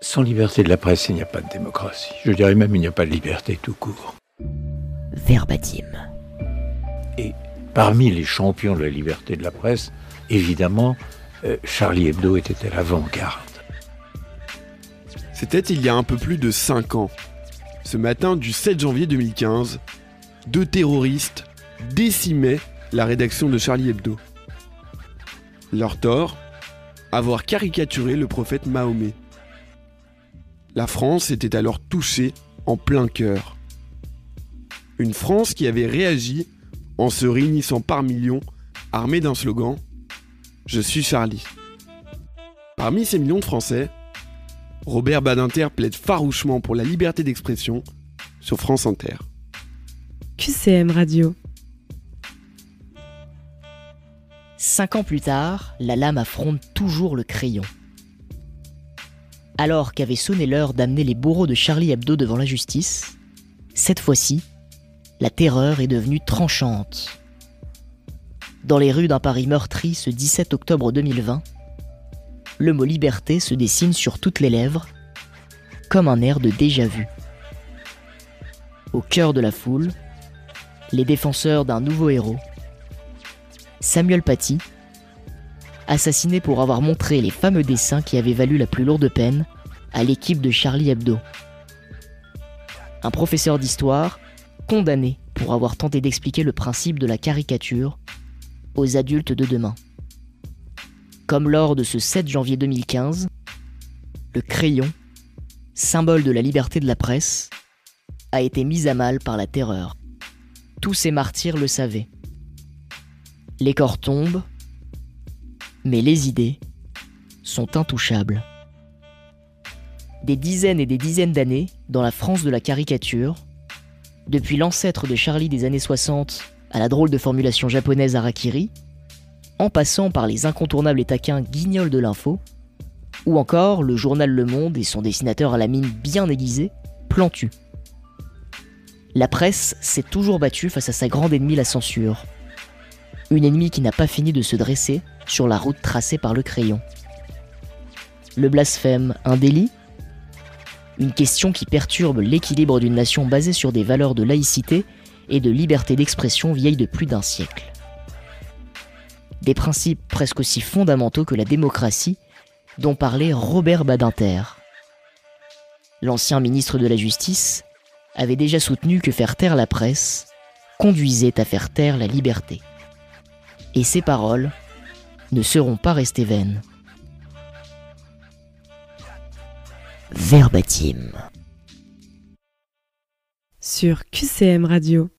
Sans liberté de la presse, il n'y a pas de démocratie. Je dirais même il n'y a pas de liberté tout court. Verbatim. Et parmi les champions de la liberté de la presse, évidemment, euh, Charlie Hebdo était à l'avant-garde. C'était il y a un peu plus de 5 ans. Ce matin du 7 janvier 2015, deux terroristes décimaient la rédaction de Charlie Hebdo. Leur tort Avoir caricaturé le prophète Mahomet. La France était alors touchée en plein cœur. Une France qui avait réagi en se réunissant par millions, armée d'un slogan Je suis Charlie. Parmi ces millions de Français, Robert Badinter plaide farouchement pour la liberté d'expression sur France Inter. QCM Radio. Cinq ans plus tard, la lame affronte toujours le crayon. Alors qu'avait sonné l'heure d'amener les bourreaux de Charlie Hebdo devant la justice, cette fois-ci, la terreur est devenue tranchante. Dans les rues d'un Paris meurtri ce 17 octobre 2020, le mot liberté se dessine sur toutes les lèvres, comme un air de déjà-vu. Au cœur de la foule, les défenseurs d'un nouveau héros, Samuel Paty, assassiné pour avoir montré les fameux dessins qui avaient valu la plus lourde peine à l'équipe de Charlie Hebdo. Un professeur d'histoire condamné pour avoir tenté d'expliquer le principe de la caricature aux adultes de demain. Comme lors de ce 7 janvier 2015, le crayon, symbole de la liberté de la presse, a été mis à mal par la terreur. Tous ces martyrs le savaient. Les corps tombent, mais les idées sont intouchables. Des dizaines et des dizaines d'années, dans la France de la caricature, depuis l'ancêtre de Charlie des années 60 à la drôle de formulation japonaise Harakiri, en passant par les incontournables et taquins guignols de l'info, ou encore le journal Le Monde et son dessinateur à la mine bien aiguisée, Plantu. La presse s'est toujours battue face à sa grande ennemie, la censure. Une ennemie qui n'a pas fini de se dresser sur la route tracée par le crayon. Le blasphème, un délit? Une question qui perturbe l'équilibre d'une nation basée sur des valeurs de laïcité et de liberté d'expression vieilles de plus d'un siècle. Des principes presque aussi fondamentaux que la démocratie dont parlait Robert Badinter. L'ancien ministre de la Justice avait déjà soutenu que faire taire la presse conduisait à faire taire la liberté. Et ces paroles ne seront pas restées vaines. Verbatim. Sur QCM Radio.